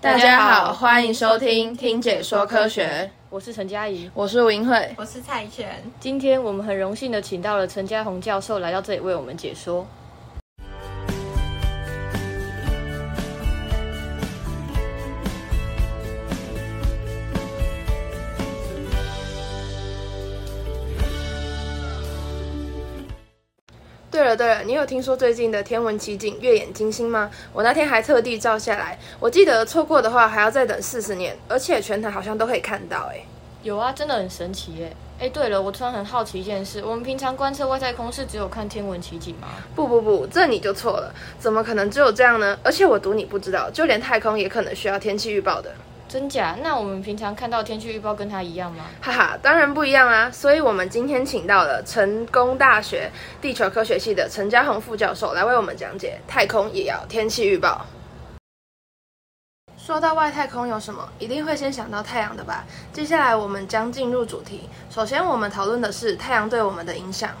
大家好，欢迎收听《听解说科学》，我是陈佳怡，我是吴英慧。我是蔡璇。今天我们很荣幸的请到了陈嘉宏教授来到这里为我们解说。对了对了，你有听说最近的天文奇景月眼金星吗？我那天还特地照下来，我记得错过的话还要再等四十年，而且全台好像都可以看到哎。有啊，真的很神奇耶！哎，对了，我突然很好奇一件事，我们平常观测外太空是只有看天文奇景吗？不不不，这你就错了，怎么可能只有这样呢？而且我赌你不知道，就连太空也可能需要天气预报的。真假？那我们平常看到天气预报跟它一样吗？哈哈，当然不一样啊！所以我们今天请到了成功大学地球科学系的陈家宏副教授来为我们讲解太空也要天气预报。说到外太空有什么，一定会先想到太阳的吧？接下来我们将进入主题。首先，我们讨论的是太阳对我们的影响。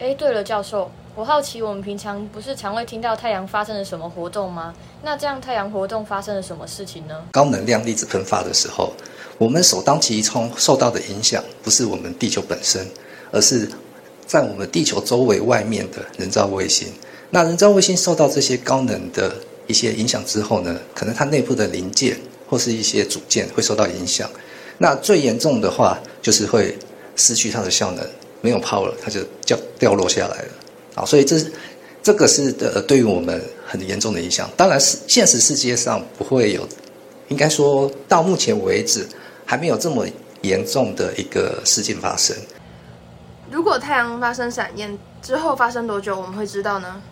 哎，对了，教授，我好奇，我们平常不是常会听到太阳发生了什么活动吗？那这样太阳活动发生了什么事情呢？高能量粒子喷发的时候，我们首当其冲受到的影响不是我们地球本身，而是在我们地球周围外面的人造卫星。那人造卫星受到这些高能的一些影响之后呢，可能它内部的零件或是一些组件会受到影响。那最严重的话，就是会失去它的效能，没有泡了，它就掉掉落下来了。好，所以这是这个是的，对于我们很严重的影响。当然是现实世界上不会有，应该说到目前为止还没有这么严重的一个事件发生。如果太阳发生闪焰之后发生多久我们会知道呢？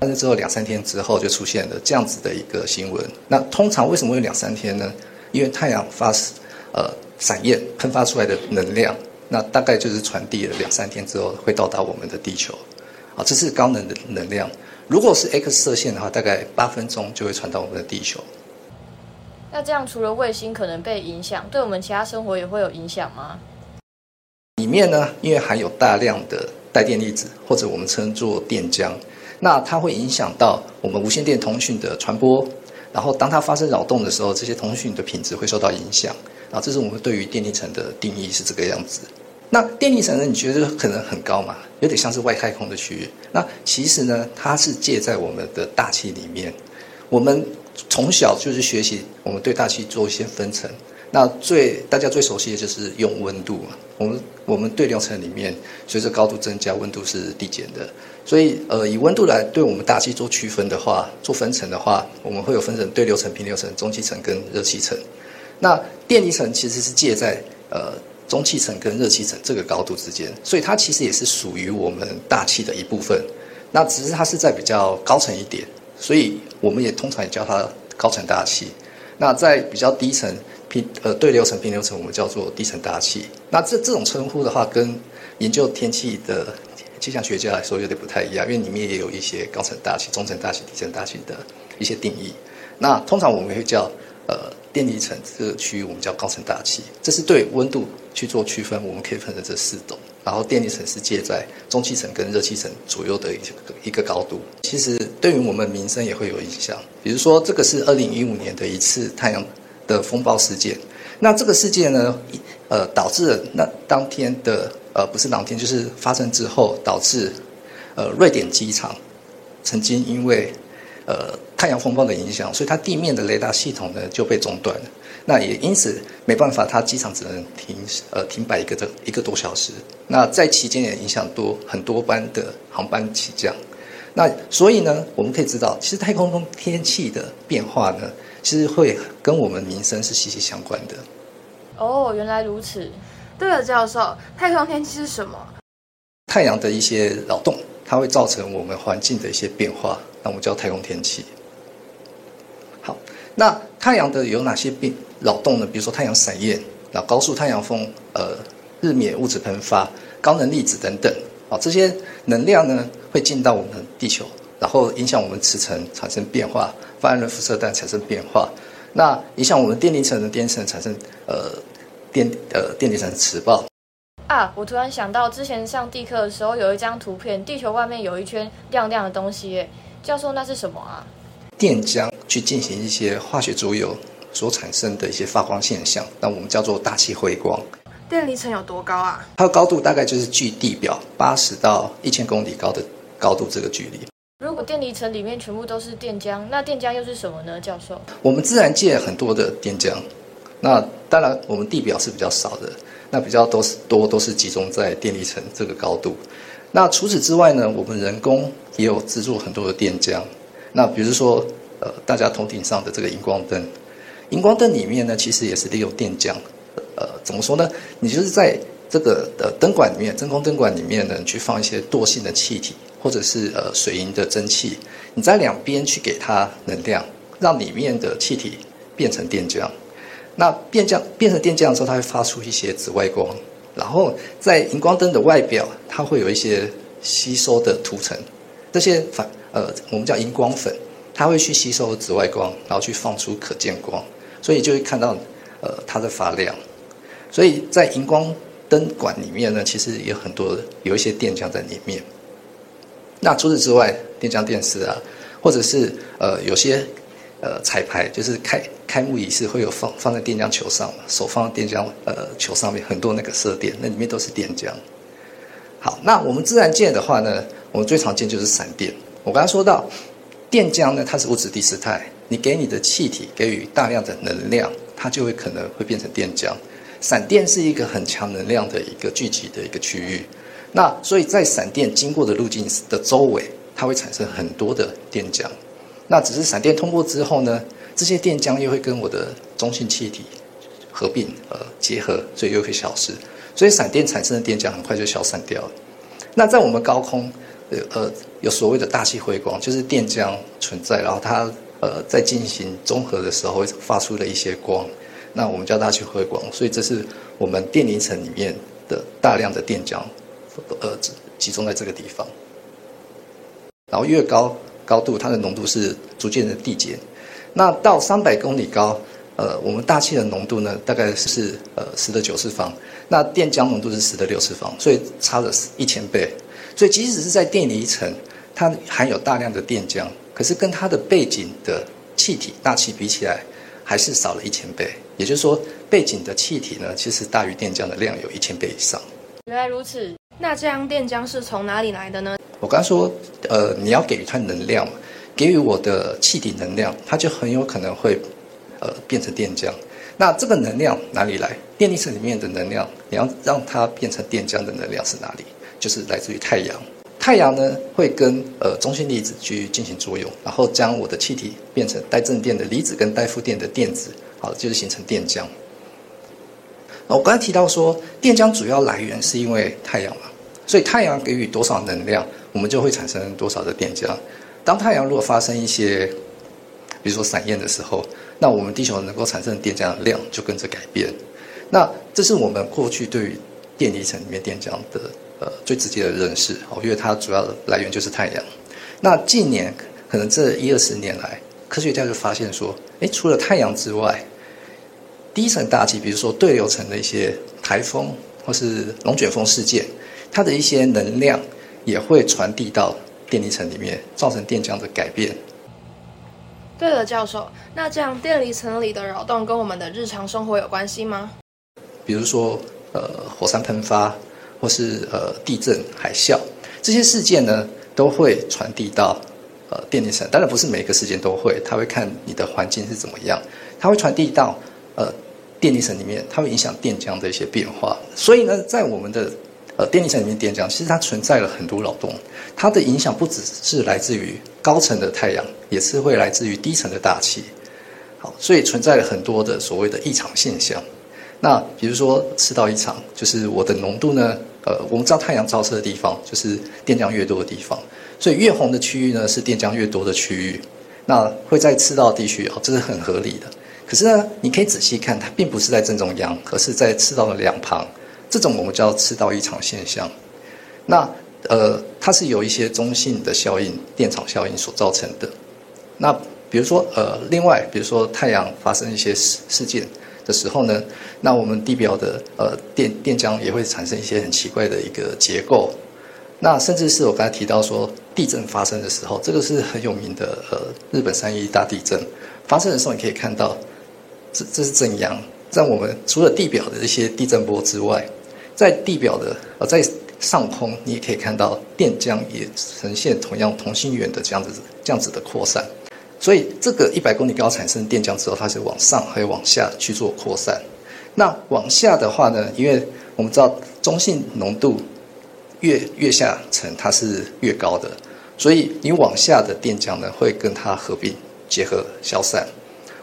发生之后两三天之后就出现了这样子的一个新闻。那通常为什么会两三天呢？因为太阳发呃闪焰喷发出来的能量，那大概就是传递了两三天之后会到达我们的地球。啊，这是高能的能量。如果是 X 射线的话，大概八分钟就会传到我们的地球。那这样除了卫星可能被影响，对我们其他生活也会有影响吗？里面呢，因为含有大量的带电粒子，或者我们称作电浆，那它会影响到我们无线电通讯的传播。然后当它发生扰动的时候，这些通讯的品质会受到影响。啊，这是我们对于电力层的定义是这个样子。那电力层呢？你觉得可能很高嘛？有点像是外太空的区域。那其实呢，它是借在我们的大气里面。我们从小就是学习，我们对大气做一些分层。那最大家最熟悉的就是用温度嘛。我们我们对流层里面，随着高度增加，温度是递减的。所以呃，以温度来对我们大气做区分的话，做分层的话，我们会有分成对流层、平流层、中气层跟热气层。那电离层其实是借在呃。中气层跟热气层这个高度之间，所以它其实也是属于我们大气的一部分。那只是它是在比较高层一点，所以我们也通常也叫它高层大气。那在比较低层平呃对流层、平流层，我们叫做低层大气。那这这种称呼的话，跟研究天气的气象学家来说有点不太一样，因为里面也有一些高层大气、中层大气、低层大气的一些定义。那通常我们会叫呃。电离层这个区域我们叫高层大气，这是对温度去做区分，我们可以分成这四种。然后电离层是介在中气层跟热气层左右的一个一个高度。其实对于我们民生也会有影响，比如说这个是二零一五年的一次太阳的风暴事件。那这个事件呢，呃，导致了那当天的呃不是当天，就是发生之后导致呃瑞典机场曾经因为呃。太阳风暴的影响，所以它地面的雷达系统呢就被中断了。那也因此没办法，它机场只能停呃停摆一个这一个多小时。那在期间也影响多很多班的航班起降。那所以呢，我们可以知道，其实太空中天气的变化呢，其实会跟我们民生是息息相关的。哦，原来如此。对了，教授，太空天气是什么？太阳的一些扰动，它会造成我们环境的一些变化，那我们叫太空天气。好，那太阳的有哪些变扰动呢？比如说太阳闪焰，然后高速太阳风，呃，日冕物质喷发，高能粒子等等。好，这些能量呢会进到我们地球，然后影响我们磁层产生变化，发热辐射带产生变化。那影响我们电离层的电层产生呃电呃电离层磁暴。啊，我突然想到之前上地课的时候有一张图片，地球外面有一圈亮亮的东西，耶，教授那是什么啊？电浆去进行一些化学作用所产生的一些发光现象，那我们叫做大气辉光。电离层有多高啊？它的高度大概就是距地表八十到一千公里高的高度这个距离。如果电离层里面全部都是电浆，那电浆又是什么呢？教授，我们自然界很多的电浆，那当然我们地表是比较少的，那比较多是多都是集中在电离层这个高度。那除此之外呢，我们人工也有制作很多的电浆。那比如说，呃，大家头顶上的这个荧光灯，荧光灯里面呢，其实也是利用电浆。呃，怎么说呢？你就是在这个呃灯管里面，真空灯管里面呢，去放一些惰性的气体，或者是呃水银的蒸汽，你在两边去给它能量，让里面的气体变成电浆。那变浆变成电浆之后，它会发出一些紫外光。然后在荧光灯的外表，它会有一些吸收的涂层，这些反呃我们叫荧光粉，它会去吸收紫外光，然后去放出可见光，所以就会看到呃它在发亮。所以在荧光灯管里面呢，其实有很多有一些电浆在里面。那除此之外，电浆电视啊，或者是呃有些呃彩排，就是开开幕仪式会有放放在电浆球上，手放在电浆呃球上面，很多那个射电，那里面都是电浆。好，那我们自然界的话呢，我们最常见就是闪电。我刚才说到电浆呢，它是物质第四态，你给你的气体给予大量的能量，它就会可能会变成电浆。闪电是一个很强能量的一个聚集的一个区域，那所以在闪电经过的路径的周围，它会产生很多的电浆。那只是闪电通过之后呢，这些电浆又会跟我的中性气体合并呃结合，所以又会消失。所以闪电产生的电浆很快就消散掉了。那在我们高空，呃呃有所谓的大气辉光，就是电浆存在，然后它呃在进行综合的时候会发出了一些光。那我们叫大气辉光，所以这是我们电离层里面的大量的电浆，呃，集中在这个地方。然后越高高度，它的浓度是逐渐的递减。那到三百公里高，呃，我们大气的浓度呢，大概是呃十的九次方，那电浆浓度是十的六次方，所以差了一千倍。所以即使是在电离层，它含有大量的电浆，可是跟它的背景的气体大气比起来，还是少了一千倍。也就是说，背景的气体呢，其实大于电浆的量有一千倍以上。原来如此，那这样电浆是从哪里来的呢？我刚说，呃，你要给予它能量，给予我的气体能量，它就很有可能会，呃，变成电浆。那这个能量哪里来？电离层里面的能量，你要让它变成电浆的能量是哪里？就是来自于太阳。太阳呢，会跟呃中性粒子去进行作用，然后将我的气体变成带正电的离子跟带负电的电子。好，就是形成电浆。我刚才提到说，电浆主要来源是因为太阳嘛，所以太阳给予多少能量，我们就会产生多少的电浆。当太阳如果发生一些，比如说闪焰的时候，那我们地球能够产生的电浆的量就跟着改变。那这是我们过去对于电离层里面电浆的呃最直接的认识。哦，因为它主要的来源就是太阳。那近年可能这一二十年来，科学家就发现说。哎，除了太阳之外，低层大气，比如说对流层的一些台风或是龙卷风事件，它的一些能量也会传递到电离层里面，造成电浆的改变。对了，教授，那这样电离层里的扰动跟我们的日常生活有关系吗？比如说，呃，火山喷发或是呃地震、海啸这些事件呢，都会传递到。呃，电离层当然不是每个事件都会，它会看你的环境是怎么样，它会传递到呃电离层里面，它会影响电浆的一些变化。所以呢，在我们的呃电离层里面，电浆其实它存在了很多扰动，它的影响不只是来自于高层的太阳，也是会来自于低层的大气。好，所以存在了很多的所谓的异常现象。那比如说赤道异常，就是我的浓度呢，呃，我们知道太阳照射的地方就是电浆越多的地方。所以越红的区域呢，是电浆越多的区域，那会在赤道地区哦，这是很合理的。可是呢，你可以仔细看，它并不是在正中央，而是在赤道的两旁。这种我们叫赤道异常现象。那呃，它是有一些中性的效应、电场效应所造成的。那比如说呃，另外比如说太阳发生一些事事件的时候呢，那我们地表的呃电电浆也会产生一些很奇怪的一个结构。那甚至是我刚才提到说，地震发生的时候，这个是很有名的呃日本三一大地震发生的时候，你可以看到这这是正阳，在我们除了地表的一些地震波之外，在地表的呃在上空，你也可以看到电浆也呈现同样同心圆的这样子这样子的扩散。所以这个一百公里高产生电浆之后，它是往上还有往下去做扩散。那往下的话呢，因为我们知道中性浓度越越下层它是越高的，所以你往下的电浆呢会跟它合并结合消散。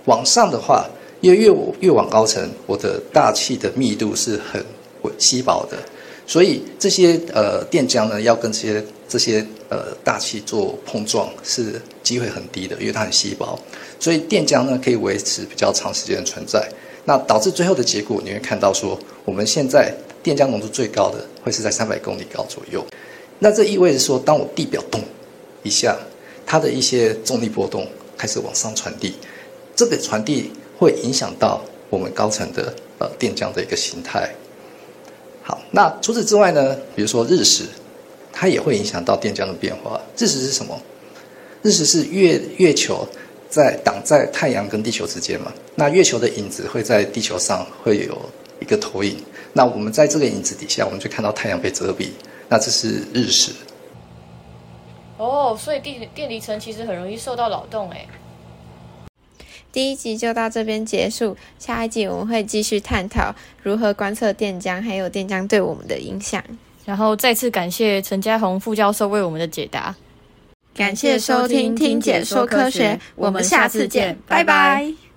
往上的话，因为越越往高层，我的大气的密度是很稀薄的，所以这些呃电浆呢要跟这些这些呃大气做碰撞是机会很低的，因为它很稀薄，所以电浆呢可以维持比较长时间的存在。那导致最后的结果，你会看到说，我们现在电浆浓度最高的会是在三百公里高左右。那这意味着说，当我地表动一下，它的一些重力波动开始往上传递，这个传递会影响到我们高层的呃电浆的一个形态。好，那除此之外呢，比如说日食，它也会影响到电浆的变化。日食是什么？日食是月月球。在挡在太阳跟地球之间嘛，那月球的影子会在地球上会有一个投影，那我们在这个影子底下，我们就看到太阳被遮蔽，那这是日食。哦，所以电电离层其实很容易受到扰动诶。第一集就到这边结束，下一集我们会继续探讨如何观测电浆，还有电浆对我们的影响。然后再次感谢陈家宏副教授为我们的解答。感谢收听《听解说科学》，我们下次见，拜拜。